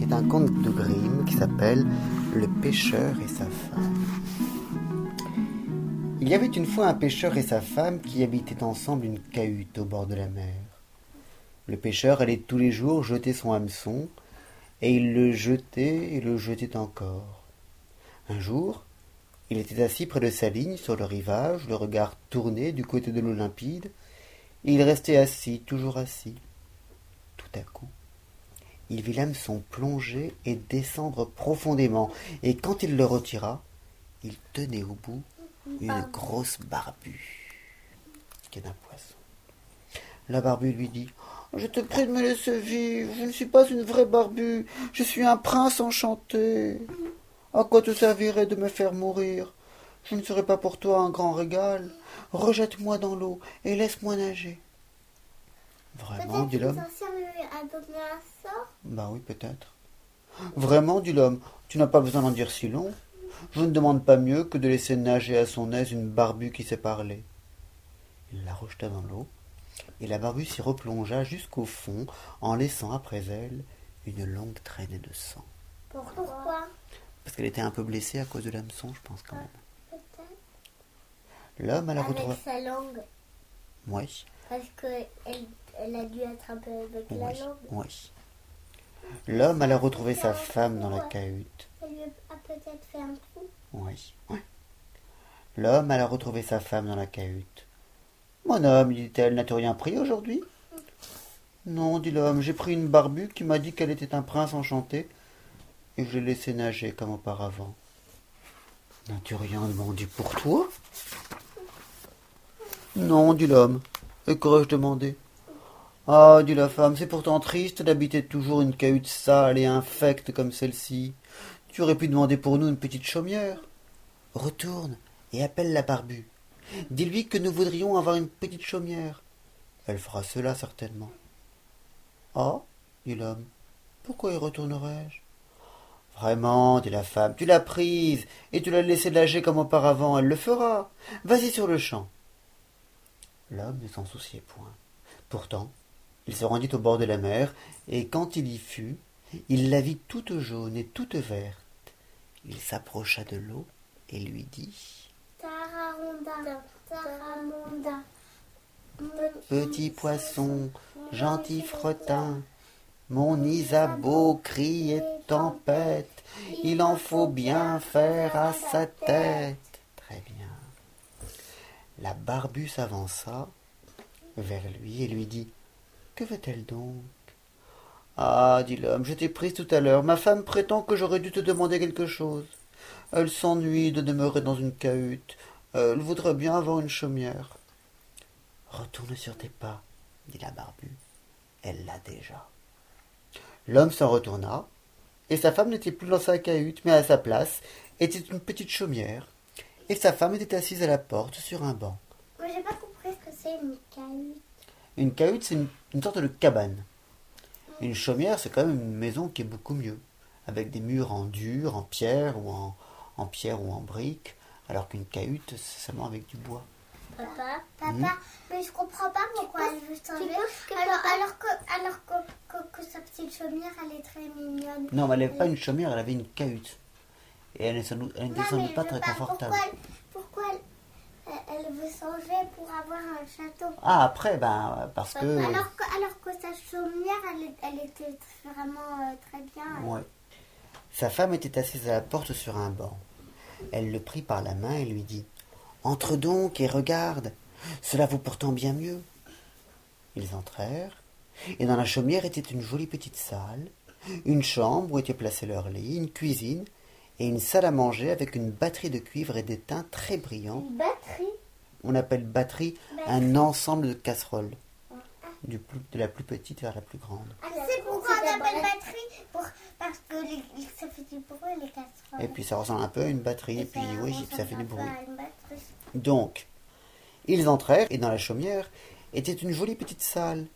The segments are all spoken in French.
Est un conte de Grimm qui s'appelle Le pêcheur et sa femme. Il y avait une fois un pêcheur et sa femme qui habitaient ensemble une cahute au bord de la mer. Le pêcheur allait tous les jours jeter son hameçon, et il le jetait et le jetait encore. Un jour, il était assis près de sa ligne sur le rivage, le regard tourné du côté de l'eau et il restait assis, toujours assis. Tout à coup, il vit l'hameçon plonger et descendre profondément, et quand il le retira, il tenait au bout une grosse barbue, qui est un poisson. La barbue lui dit Je te prie de me laisser vivre, je ne suis pas une vraie barbue, je suis un prince enchanté. À quoi te servirait de me faire mourir? Je ne serai pas pour toi un grand régal. Rejette-moi dans l'eau et laisse-moi nager. Vraiment, dit l'homme. Bah oui, peut-être. Vraiment, dit l'homme, tu n'as pas besoin d'en dire si long. Je ne demande pas mieux que de laisser nager à son aise une barbue qui sait parler. Il la rejeta dans l'eau, et la barbue s'y replongea jusqu'au fond, en laissant après elle une longue traînée de sang. Pourquoi? Parce qu'elle était un peu blessée à cause de l'hameçon, je pense quand même. L'homme à la retrouva. Avec sa langue, Oui, parce qu'elle elle a dû attraper avec la langue. oui. L'homme alla retrouver sa femme dans la cahute. Elle lui a peut-être fait un trou. Oui, oui. L'homme alla retrouver sa femme dans la cahute. Mon homme, dit-elle, n'as-tu rien pris aujourd'hui? Non, dit l'homme, j'ai pris une barbue qui m'a dit qu'elle était un prince enchanté, et je l'ai laissé nager comme auparavant. N'as-tu rien demandé pour toi? Non, dit l'homme. Et qu'aurais-je demandé? Ah, dit la femme, c'est pourtant triste d'habiter toujours une cahute sale et infecte comme celle-ci. Tu aurais pu demander pour nous une petite chaumière. Retourne et appelle la barbue. Dis-lui que nous voudrions avoir une petite chaumière. Elle fera cela certainement. Ah, dit l'homme, pourquoi y retournerais-je? Vraiment, dit la femme, tu l'as prise et tu l'as laissée nager comme auparavant, elle le fera. Vas-y sur le champ. L'homme ne s'en souciait point. Pourtant, il se rendit au bord de la mer, et quand il y fut, il la vit toute jaune et toute verte. Il s'approcha de l'eau et lui dit. Petit poisson, gentil fretin, mon Isabeau crie et tempête, il en faut bien faire à sa tête. Très bien. La barbue s'avança vers lui et lui dit Que veut-elle donc? Ah, dit l'homme, je t'ai prise tout à l'heure. Ma femme prétend que j'aurais dû te demander quelque chose. Elle s'ennuie de demeurer dans une cahute. Elle voudrait bien avoir une chaumière. Retourne sur tes pas, dit la barbue. Elle l'a déjà. L'homme s'en retourna, et sa femme n'était plus dans sa cahute, mais à sa place était une petite chaumière, et sa femme était assise à la porte sur un banc. Moi, j'ai pas compris ce que c'est une cahute. Une cahute, c'est une, une sorte de cabane. Une chaumière, c'est quand même une maison qui est beaucoup mieux, avec des murs en dur, en pierre ou en, en pierre ou en brique, alors qu'une cahute, c'est seulement avec du bois. Papa, papa, mais je comprends pas pourquoi elle veut changer. Alors, alors que, alors que, que, que sa petite chaumière, elle est très mignonne. Non, mais elle n'avait pas une chaumière, elle avait une cahute. Et elle n'est sans doute, elle Non, mais pas je très confortable. Pourquoi, elle, pourquoi elle, veut changer pour avoir un château Ah, après, ben, parce que... alors, que, alors que sa chaumière, elle, était vraiment euh, très bien. Ouais. Sa femme était assise à la porte sur un banc. Elle le prit par la main et lui dit Entre donc et regarde, cela vaut pourtant bien mieux. Ils entrèrent, et dans la chaumière était une jolie petite salle, une chambre où étaient placés leurs lits, une cuisine et une salle à manger avec une batterie de cuivre et d'étain très brillant. Une batterie? On appelle batterie un ensemble de casseroles, du plus- de la plus petite vers la plus grande. Ah, c'est pourquoi on appelle batterie pour, Parce que les- ça fait du bruit, les casseroles. Et puis ça ressemble un peu à une batterie, et puis oui, ça fait du bruit. Donc, ils entrèrent, et dans la chaumière était une jolie petite salle.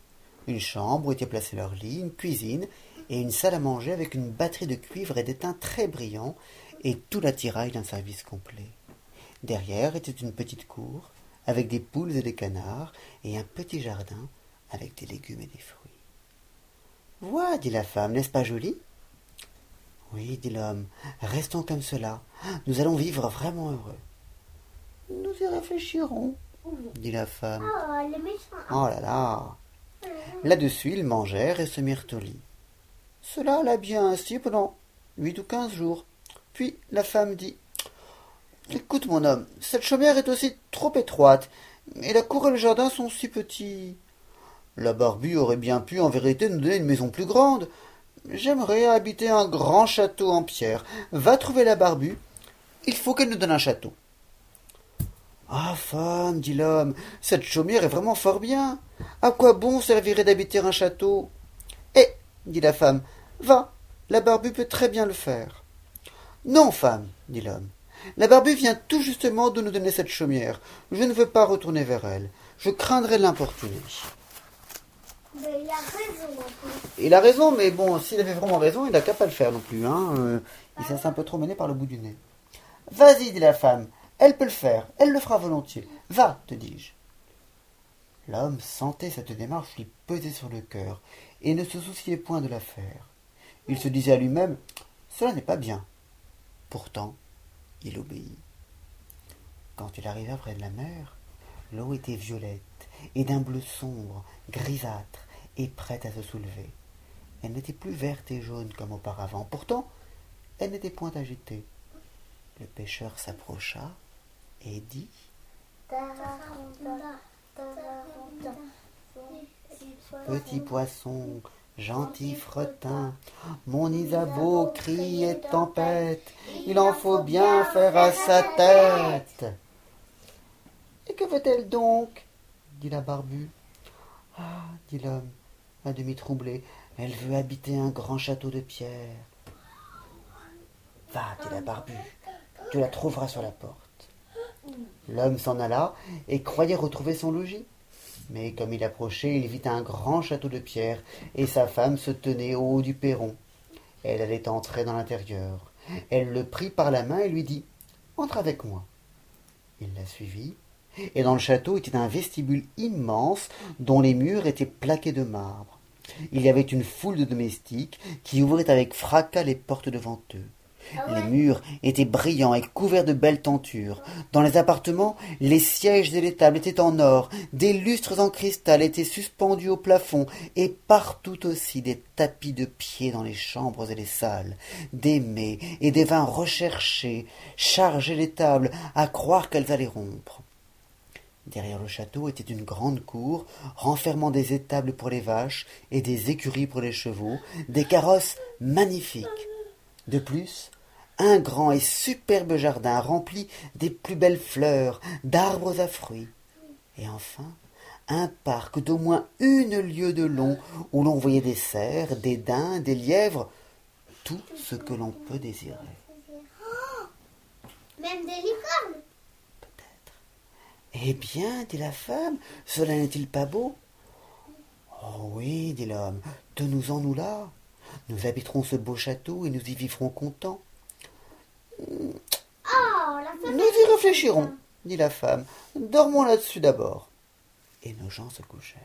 Une chambre où étaient placés leurs lits, une cuisine, et une salle à manger avec une batterie de cuivre et d'étain très brillant, et tout l'attirail d'un service complet. Derrière était une petite cour, avec des poules et des canards, et un petit jardin avec des légumes et des fruits. Vois, dit la femme, n'est-ce pas joli? Oui, dit l'homme, restons comme cela. Nous allons vivre vraiment heureux. Nous y réfléchirons, dit la femme. Oh, le Oh là là Là-dessus, ils mangèrent et se mirent au lit. Cela alla bien ainsi pendant huit ou quinze jours. Puis la femme dit Écoute, mon homme, cette chaumière est aussi trop étroite, et la cour et le jardin sont si petits. La Barbue aurait bien pu, en vérité, nous donner une maison plus grande. J'aimerais habiter un grand château en pierre. Va trouver la Barbue. Il faut qu'elle nous donne un château. Ah, femme, dit l'homme, cette chaumière est vraiment fort bien. À quoi bon servirait d'habiter un château? Eh, dit la femme, va, la Barbue peut très bien le faire. Non, femme, dit l'homme, la Barbue vient tout justement de nous donner cette chaumière. Je ne veux pas retourner vers elle. Je craindrais l'importuner. Mais il a raison. Il a raison, mais bon, s'il avait vraiment raison, il n'a qu'à pas le faire non plus. Hein. Euh, il s'est un peu trop mené par le bout du nez. Vas-y, dit la femme. Elle peut le faire. Elle le fera volontiers. Va, te dis-je. L'homme sentait cette démarche lui peser sur le cœur et ne se souciait point de la faire. Il se disait à lui-même Cela n'est pas bien. Pourtant, il obéit. Quand il arriva près de la mer, l'eau était violette et d'un bleu sombre, grisâtre et prête à se soulever. Elle n'était plus verte et jaune comme auparavant. Pourtant, elle n'était point agitée. Le pêcheur s'approcha et dit Petit poisson, gentil fretin, mon Isabeau crie et tempête, il en faut bien faire à sa tête. Et que veut-elle donc? dit la barbue. Ah, dit l'homme, à demi troublé, elle veut habiter un grand château de pierre. Va, dit la barbue, tu la trouveras sur la porte. L'homme s'en alla et croyait retrouver son logis. Mais comme il approchait, il vit un grand château de pierre, et sa femme se tenait au haut du perron. Elle allait entrer dans l'intérieur. Elle le prit par la main et lui dit Entre avec moi. Il la suivit, et dans le château était un vestibule immense dont les murs étaient plaqués de marbre. Il y avait une foule de domestiques qui ouvraient avec fracas les portes devant eux. Les murs étaient brillants et couverts de belles tentures. Dans les appartements, les sièges et les tables étaient en or, des lustres en cristal étaient suspendus au plafond, et partout aussi des tapis de pied dans les chambres et les salles. Des mets et des vins recherchés chargeaient les tables, à croire qu'elles allaient rompre. Derrière le château était une grande cour, renfermant des étables pour les vaches et des écuries pour les chevaux, des carrosses magnifiques. De plus, un grand et superbe jardin rempli des plus belles fleurs, d'arbres à fruits, et enfin un parc d'au moins une lieue de long où l'on voyait des cerfs, des daims, des lièvres, tout ce que l'on peut désirer. même des licornes Peut-être. Eh bien, dit la femme, cela n'est-il pas beau? Oh oui, dit l'homme, tenons-en nous là. Nous habiterons ce beau château et nous y vivrons contents. Nous y réfléchirons, dit la femme. Dormons là-dessus d'abord. Et nos gens se couchèrent.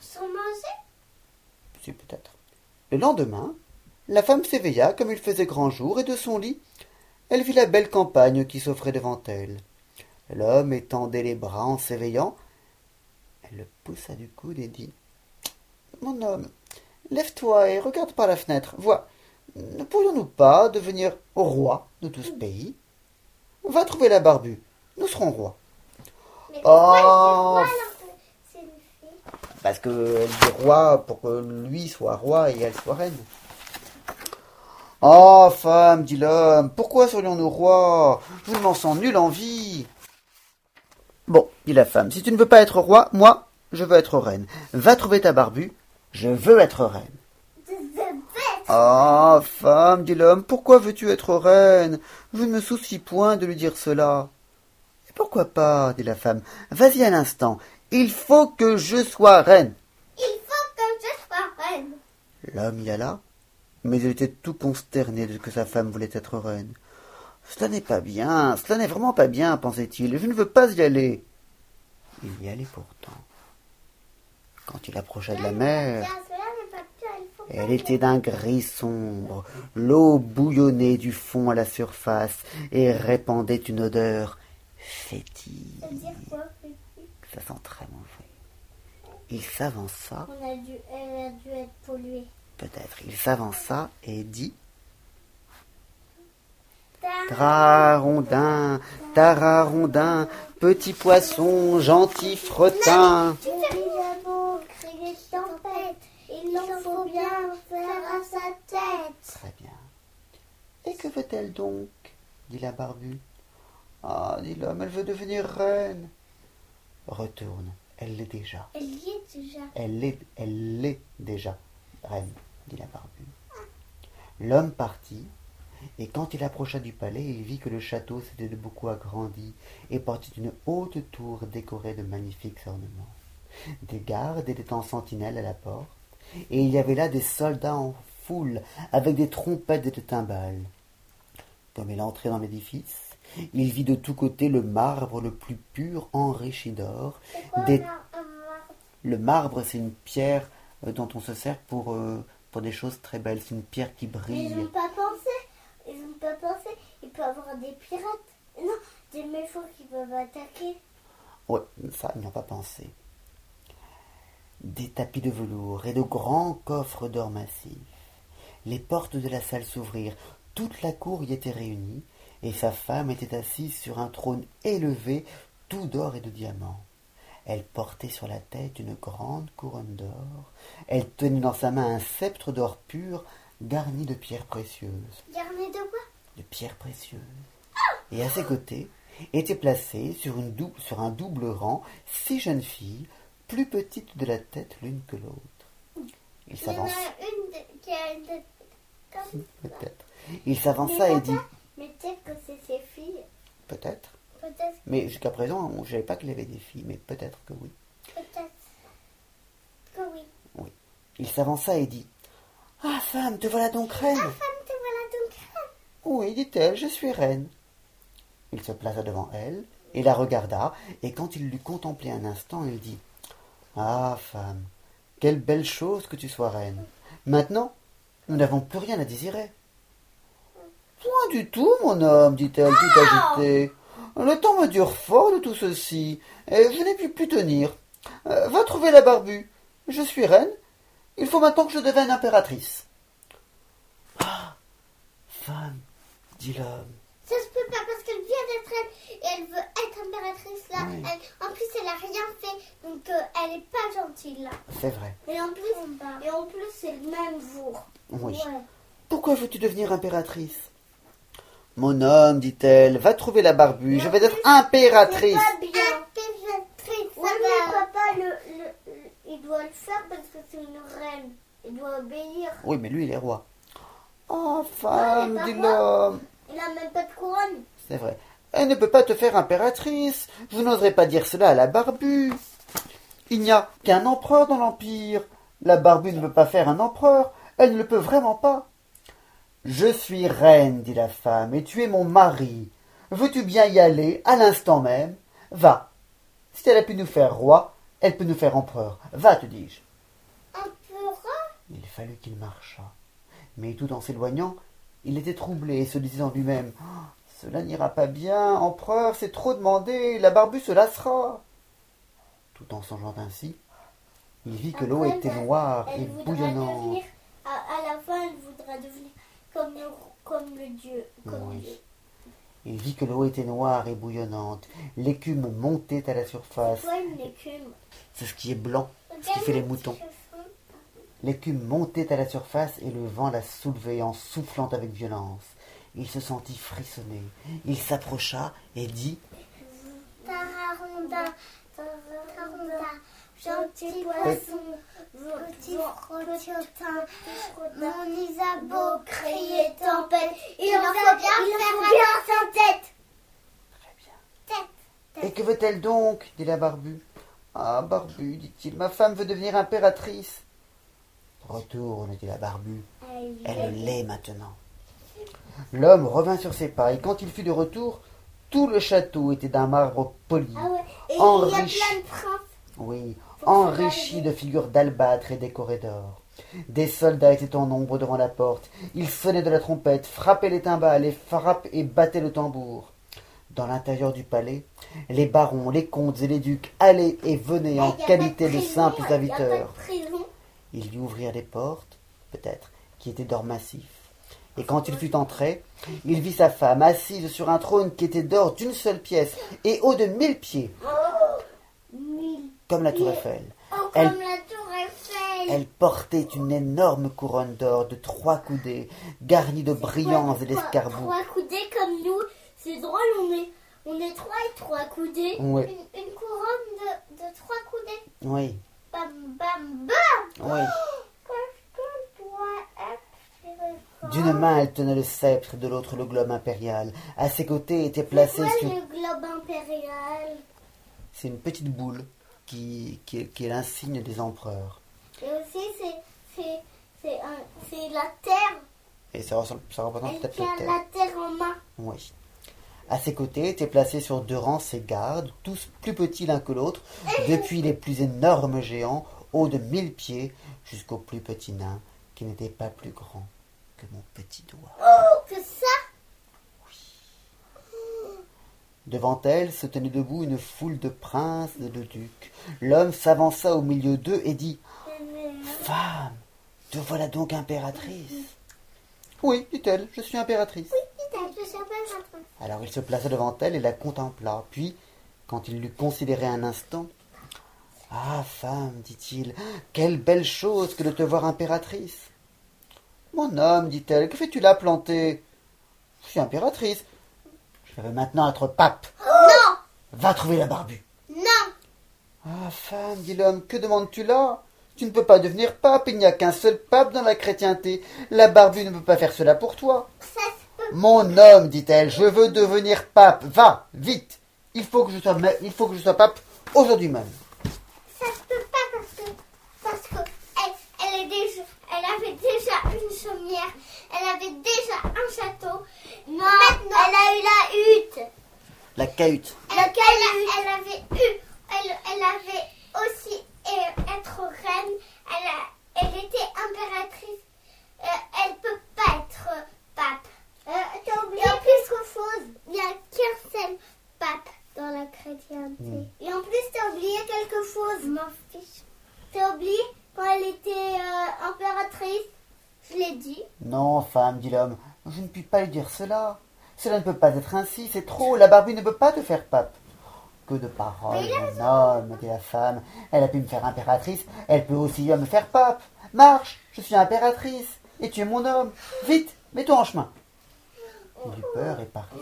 Sans manger? Si, peut-être. Le lendemain, la femme s'éveilla comme il faisait grand jour, et de son lit, elle vit la belle campagne qui s'offrait devant elle. L'homme étendait les bras en s'éveillant. Elle le poussa du coude et dit Mon homme, lève-toi et regarde par la fenêtre. Vois, ne pourrions-nous pas devenir roi de tout ce pays? Va trouver la barbue. Nous serons rois. Mais Oh. pourquoi alors que c'est une fille? Parce qu'elle dit roi pour que lui soit roi et elle soit reine. Oh, femme, dit l'homme, pourquoi serions-nous rois? Je ne m'en sens nulle envie. Bon, dit la femme, si tu ne veux pas être roi, moi, je veux être reine. Va trouver ta barbue, je veux être reine. Ah, femme, dit l'homme, pourquoi veux-tu être reine? Je ne me soucie point de lui dire cela. Et pourquoi pas dit la femme. Vas-y à l'instant. Il faut que je sois reine. Il faut que je sois reine L'homme y alla, mais il était tout consterné de ce que sa femme voulait être reine. Cela n'est pas bien, cela n'est vraiment pas bien, pensait-il. Je ne veux pas y aller. Il y allait pourtant. Quand il approcha de la mer, Tiens, cela n'est pas bien Elle était d'un gris sombre. L'eau bouillonnait du fond à la surface et répandait une odeur fétide. Ça veut dire quoi Ça sent très mauvais. Il s'avança, On a dû, Elle a dû être polluée. peut-être, il s'avança et dit Ta- Tararondin, tararondin, petit poisson, gentil fretin. Tu fais bien beau crier tempête. Il en faut bien faire à sa tête. Très bien. Et que veut-elle donc? dit la barbue. Ah, dit l'homme, elle veut devenir reine. Retourne, elle l'est déjà. Elle y est déjà. Elle l'est, elle l'est déjà, reine, dit la barbue. L'homme partit, et quand il approcha du palais, il vit que le château s'était de beaucoup agrandi et portait une haute tour décorée de magnifiques ornements. Des gardes étaient en sentinelle à la porte, et il y avait là des soldats en foule, avec des trompettes et des timbales. Comme il entrait dans l'édifice, il vit de tous côtés le marbre le plus pur enrichi d'or, des le marbre, c'est une pierre euh, dont on se sert pour, euh, pour des choses très belles. C'est une pierre qui Ils brille. n'ont pas pensé. Ils n'ont pas pensé. Il peut y avoir des pirates. Non, des méchants qui peuvent attaquer. Ouais, ça, ils n'y ont pas pensé. Des tapis de velours et de grands coffres d'or massif. Les portes de la salle s'ouvrirent. Toute la cour y était réunie, et sa femme était assise sur un trône élevé, tout d'or et de diamants. Elle portait sur la tête une grande couronne d'or. Elle tenait dans sa main un sceptre d'or pur, garni de pierres précieuses. Garni de quoi? De pierres précieuses. Et à ses côtés étaient placées sur, une dou- sur un double rang six jeunes filles, plus petites de la tête l'une que l'autre. Il Il y en a une qui a une tête comme peut-être. Il s'avança et dit, Mais peut-être que c'est ses filles. peut-être. Peut-être, Mais jusqu'à présent, je ne savais pas qu'il avait des filles, mais peut-être que oui. peut-être que oui. Il s'avança et dit, Ah, femme, te voilà donc reine. Femme, te voilà donc reine. Oui, dit-elle, je suis reine. Il se plaça devant elle et la regarda, et quand il l'eut contemplée un instant, il dit Ah, femme, quelle belle chose que tu sois reine. Maintenant, nous n'avons plus rien à désirer. Point du tout, mon homme, dit-elle, tout agitée. Le temps me dure fort de tout ceci, et je n'ai pu plus tenir. Euh, va trouver la barbue. Je suis reine. Il faut maintenant que je devienne impératrice. Ah, femme, dit l'homme. Ça se peut pas parce qu'elle vient d'être reine et elle veut être impératrice là. Oui. Elle- en plus, elle a rien fait, donc euh, elle est pas gentille là. C'est vrai. Et en plus, et en plus, c'est le même jour. Oui. Ouais. Pourquoi veux-tu devenir impératrice? Mon homme, dit-elle, va trouver la barbue. Je vais être impératrice. Pas bien. Impératrice, mais papa, le, le- le- il doit le faire parce que c'est une reine. Il doit obéir. Oui, mais lui, il est roi. Oh, femme, dit l'homme. Il a même pas de couronne. C'est vrai. Elle ne peut pas te faire impératrice. Vous n'oserez pas dire cela à la barbue. Il n'y a qu'un empereur dans l'Empire. La barbue ne peut pas faire un empereur. Elle ne le peut vraiment pas. Je suis reine, dit la femme, et tu es mon mari. Veux-tu bien y aller à l'instant même? Va. Si elle a pu nous faire roi, elle peut nous faire empereur. Va, te dis-je. Empereur? Il fallut qu'il marchât. Mais tout en s'éloignant, il était troublé et se disait en lui-même Cela n'ira pas bien, empereur, c'est trop demandé, la barbue se lassera. Tout en songeant ainsi, il vit que l'eau était noire et Elle bouillonnante. devenir, à, à la fin, elle voudra devenir comme le, comme le dieu. Comme Oui. Dieu. Il vit que l'eau était noire et bouillonnante. L'écume montait à la surface. Toi, une écume? C'est ce qui est blanc, ce qui fait les moutons. L'écume montait à la surface et le vent la soulevait en soufflant avec violence. Il se sentit frissonner. Il s'approcha et dit Tararonda, Tararonda, gentil poisson, petit frottotin, mon Isabeau criait tempête, il en faut bien faire sans tête. Très bien. Tête. Et que veut-elle donc dit la Barbu. Ah, Barbu, dit-il, ma femme veut devenir impératrice. Retourne, dit la Barbu. Elle l'est maintenant. L'homme revint sur ses pas, et quand il fut de retour, tout le château était d'un marbre poli, Ah ouais. Et Enrichi. il y a plein de princes. oui, Faut que ça enrichi arrive. de figures d'albâtre et décorées d'or. Des soldats étaient en nombre devant la porte. Ils sonnaient de la trompette, frappaient les timbales et frappaient et battaient le tambour. Dans l'intérieur du palais, les barons, les comtes et les ducs allaient et venaient en qualité de simples serviteurs. Ils lui ouvrirent les portes, peut-être, qui étaient d'or massif. Et quand il fut entré, il vit sa femme assise sur un trône qui était d'or d'une seule pièce et haut de mille pieds, comme la tour Eiffel. Elle, elle portait une énorme couronne d'or de trois coudées, garnie de brillants et d'escarbouts. Trois coudées comme nous, c'est drôle, on est, on est trois et trois coudées. Oui. Une, une couronne de, de trois coudées. Oui, Bam, bam, bam oui. Être D'une main, elle tenait le sceptre, de l'autre le globe impérial. À ses côtés était placé sur... le globe impérial? C'est une petite boule qui, qui est, qui est l'insigne des empereurs. Et aussi, c'est, c'est, c'est, un- c'est la terre. Et ça, ressemble- ça représente Elle peut-être tient le terre. la terre en main. Oui. À ses côtés étaient placés sur deux rangs ses gardes, tous plus petits l'un que l'autre, depuis les plus énormes géants, hauts de mille pieds, jusqu'au plus petit nain, qui n'était pas plus grand que mon petit doigt. Oh, que ça Devant elle se tenait debout une foule de princes et de ducs. L'homme s'avança au milieu d'eux et dit Femme, te voilà donc impératrice. Oui, dit-elle, je suis impératrice. Je sais pas maintenant. Alors il se plaça devant elle et la contempla. Puis, quand il l'eut considérée un instant, Ah, femme, dit-il, quelle belle chose que de te voir impératrice. Mon homme, dit-elle, que fais-tu là planté Je suis impératrice. Je veux maintenant être pape. Non Va trouver la barbue. Non Ah, femme, dit l'homme, que demandes-tu là? Tu ne peux pas devenir pape, il n'y a qu'un seul pape dans la chrétienté. La barbue ne peut pas faire cela pour toi. Ça se peut Mon homme, dit-elle, je veux devenir pape. Va, vite. Il faut que je sois, ma- il faut que je sois pape aujourd'hui même. Ça se peut pas parce que parce que elle, elle est déjà elle avait déjà une chaumière, elle avait déjà un château. Non, elle a eu la hutte. La cahute. Elle, elle, elle avait eu, elle, elle avait aussi euh, être reine. Elle, a- elle était impératrice. Euh, elle peut pas être euh, pape. T'as oublié quelque chose Il n'y a qu'un seul pape dans la chrétienté. Et en plus, t'as oublié quelque chose. Je m'en fiche. T'as oublié quand elle était euh, impératrice Je l'ai dit. Non, femme, dit l'homme, je ne puis pas lui dire cela. Cela ne peut pas être ainsi, c'est trop. La barbue ne peut pas te faire pape. Que de paroles, mon homme, dit la femme. Elle a pu me faire impératrice, elle peut aussi me faire pape. Marche, je suis impératrice, et tu es mon homme. Vite, mets-toi en chemin. Il eut peur et partit.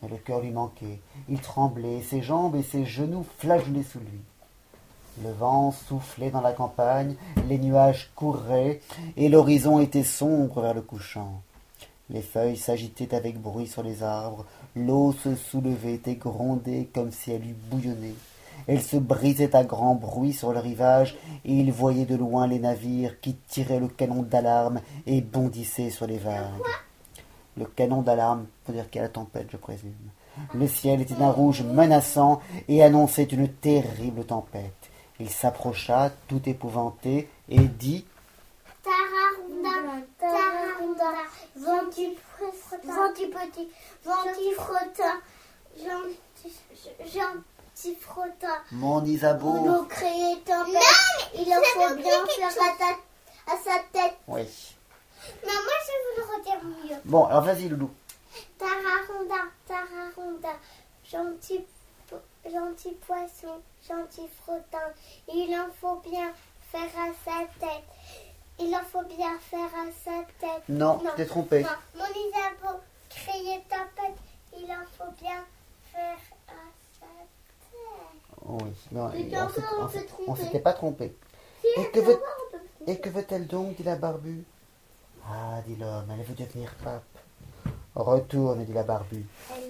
Mais le cœur lui manquait. Il tremblait, ses jambes et ses genoux flageolaient sous lui. Le vent soufflait dans la campagne, les nuages couraient, et l'horizon était sombre vers le couchant. Les feuilles s'agitaient avec bruit sur les arbres, l'eau se soulevait et grondait comme si elle eût bouillonné. Elle se brisait à grand bruit sur le rivage, et il voyait de loin les navires qui tiraient le canon d'alarme et bondissaient sur les vagues. Le canon d'alarme pour dire qu'il y a la tempête, je présume. Le ciel était d'un rouge menaçant et annonçait une terrible tempête. Il s'approcha, tout épouvanté, et dit Tararunda, tararunda, gentil gentil petit, gentil frottin, gentil, frottin. Mon Pour Isabeau. nous créer tempête, il en faut bien faire à, ta- à sa tête. Oui. Non, moi je vais vous le redire mieux. Bon, alors vas-y, Loulou. Tararunda, tararunda, gentil, gentil poisson, gentil frottin, il en faut bien faire à sa tête. Il en faut bien faire à sa tête. Non, tu t'es trompé. Non, mon Isabeau, créer tempête, il en faut bien faire à sa tête. Oui, non, Mais on s'était pas trompé. Si, Et que veut-. Et veut-elle donc dit la barbue? Ah, dit l'homme, elle veut devenir pape. Retourne, dit la barbue.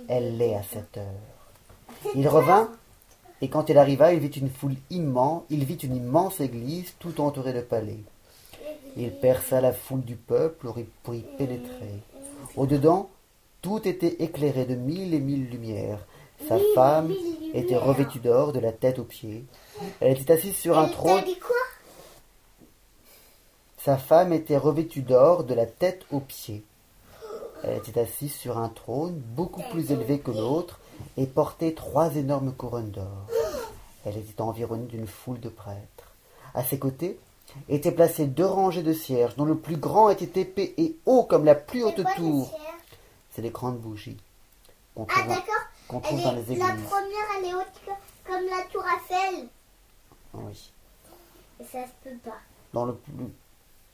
Elle l'est à cette heure. Il revint, et quand il arriva, il vit une foule immense, il vit une immense église tout entourée de palais. Il perça la foule du peuple pour y- pénétrer. Au-dedans, tout était éclairé de mille et mille lumières. Sa femme était revêtue d'or de la tête aux pieds. Elle était assise sur un trône. t'a dit quoi? Sa femme était revêtue d'or de la tête aux pieds. Elle était assise sur un trône beaucoup plus élevé que l'autre et portait trois énormes couronnes d'or. Elle était environnée d'une foule de prêtres. À ses côtés étaient placées deux rangées de cierges, dont le plus grand était épais et haut comme la plus haute quoi, tour. C'est les grandes bougies qu'on Ah, trouve, trouve dans les églises. La première, elle est haute que- comme la tour Eiffel. Oui. Et ça se peut pas. Dans le plus,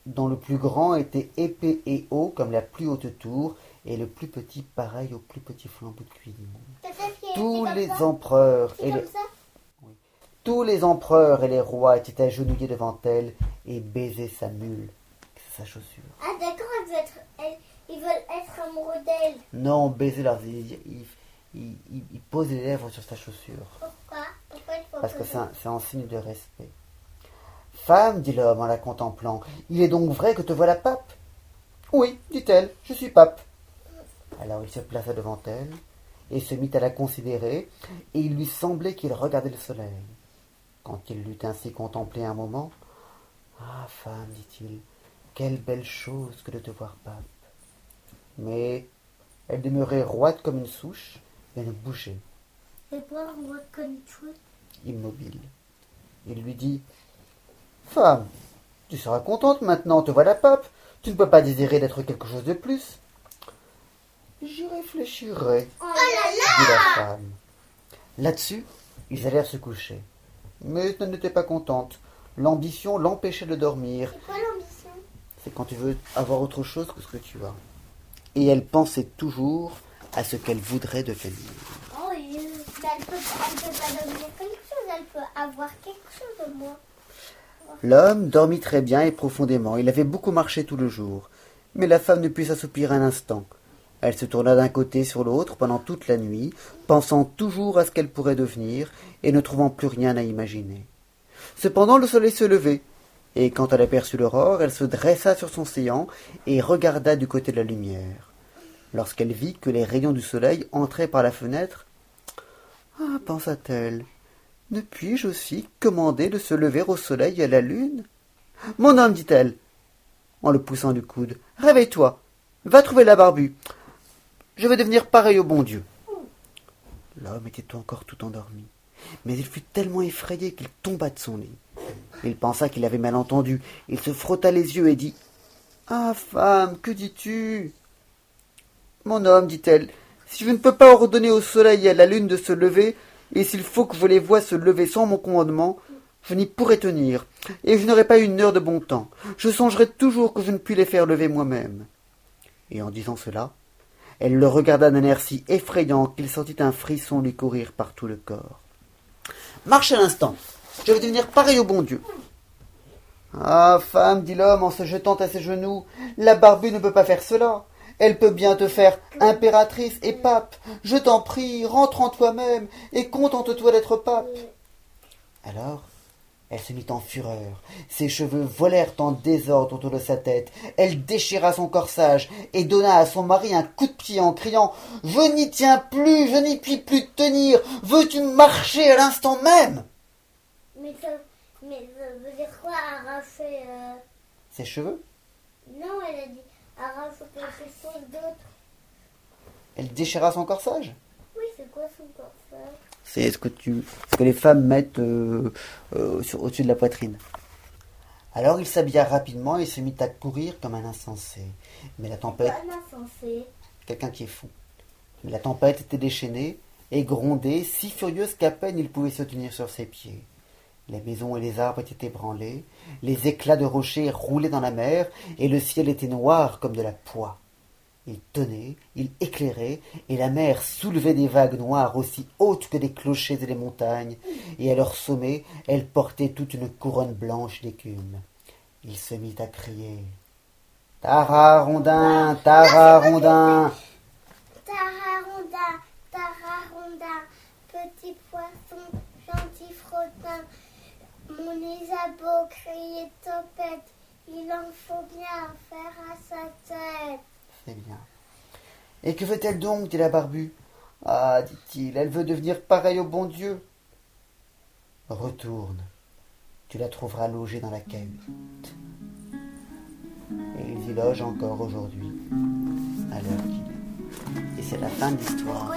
dont le plus grand était épais et haut comme la plus haute tour, et le plus petit pareil au plus petit flambeau de a- Tous les ça empereurs et ça tous les empereurs et les rois étaient agenouillés devant elle et baisaient sa mule, sa chaussure. Ah, d'accord, elle- ils veulent être amoureux d'elle. Non, baiser leurs ils, ils, ils- ils- ils posent les lèvres sur sa chaussure, Pourquoi? Pourquoi il faut parce que poser- c'est un, c'est un signe de respect. Femme, dit l'homme en la contemplant, il est donc vrai que te voilà pape? Oui, dit-elle, je suis pape. Alors il se plaça devant elle et se mit à la considérer, et il lui semblait qu'il regardait le soleil. Quand il l'eut ainsi contemplé un moment, Ah, femme, dit-il, quelle belle chose que de te voir pape. Mais elle demeurait roide comme une souche et ne bougeait, Et moi, moi, comme toi. immobile. Il lui dit Femme, tu seras contente maintenant, te voilà pape. Tu ne peux pas désirer d'être quelque chose de plus. J'y réfléchirai, Oh là là dit la femme. Là-dessus, ils allèrent se coucher. Mais elle n'était pas contente. L'ambition l'empêchait de dormir. C'est quoi l'ambition? C'est quand tu veux avoir autre chose que ce que tu as. Et elle pensait toujours à ce qu'elle voudrait devenir. Oh, euh, mais elle peut, elle peut pas devenir quelque chose, elle peut avoir quelque chose de moi. L'homme dormit très bien et profondément. Il avait beaucoup marché tout le jour. Mais la femme ne put s'assoupir un instant. Elle se tourna d'un côté sur l'autre pendant toute la nuit, pensant toujours à ce qu'elle pourrait devenir et ne trouvant plus rien à imaginer. Cependant le soleil se levait, et quand elle aperçut l'aurore, elle se dressa sur son séant et regarda du côté de la lumière. Lorsqu'elle vit que les rayons du soleil entraient par la fenêtre, Ah, pensa-t-elle, ne puis-je aussi commander de se lever au soleil et à la lune Mon homme, dit-elle, en le poussant du coude, réveille-toi, va trouver la barbue. Je vais devenir pareil au bon Dieu. L'homme était encore tout endormi, mais il fut tellement effrayé qu'il tomba de son lit. Il pensa qu'il avait mal entendu. Il se frotta les yeux et dit Ah, femme, que dis-tu Mon homme, dit-elle, si je ne peux pas ordonner au soleil et à la lune de se lever, et s'il faut que je les voie se lever sans mon commandement, je n'y pourrai tenir, et je n'aurai pas une heure de bon temps. Je songerai toujours que je ne puis les faire lever moi-même. Et en disant cela, elle le regarda d'un air si effrayant qu'il sentit un frisson lui courir par tout le corps. Marche à l'instant, je vais devenir pareil au bon Dieu. Ah, femme, dit l'homme en se jetant à ses genoux, la barbue ne peut pas faire cela. Elle peut bien te faire impératrice et pape. Je t'en prie, rentre en toi-même et contente-toi d'être pape. Alors, elle se mit en fureur. Ses cheveux volèrent en désordre autour de sa tête. Elle déchira son corsage et donna à son mari un coup de pied en criant Je n'y tiens plus, je n'y puis plus tenir. Veux-tu marcher à l'instant même? Mais ça, mais ça veut dire quoi arracher euh, Ses cheveux? Non, elle a dit arracher quelque chose d'autre. Elle déchira son corsage Oui, c'est quoi son corsage C'est ce que tu, ce que les femmes mettent euh, euh, sur- au-dessus de la poitrine. Alors il s'habilla rapidement et se mit à courir comme un insensé. Mais la tempête, quelqu'un qui est fou. Mais la tempête était déchaînée et grondait, si furieuse qu'à peine il pouvait se tenir sur ses pieds. Les maisons et les arbres étaient ébranlés, les éclats de rochers roulaient dans la mer, et le ciel était noir comme de la poix. Il tenait, il éclairait, et la mer soulevait des vagues noires aussi hautes que des clochers et des montagnes, et à leur sommet, elle portait toute une couronne blanche d'écume. Il se mit à crier. Tara rondin, Tara rondin. Tararonda, Tararonda, petit poisson, gentil frottin. Mon Isabeau criait topette, il en faut bien faire à sa tête. Très bien. Et que veut-elle donc dit la barbu. Ah, dit-il, elle veut devenir pareille au bon Dieu. Retourne, tu la trouveras logée dans la cahute. Et ils y logent encore aujourd'hui, à l'heure qu'il est. Et c'est la fin de l'histoire.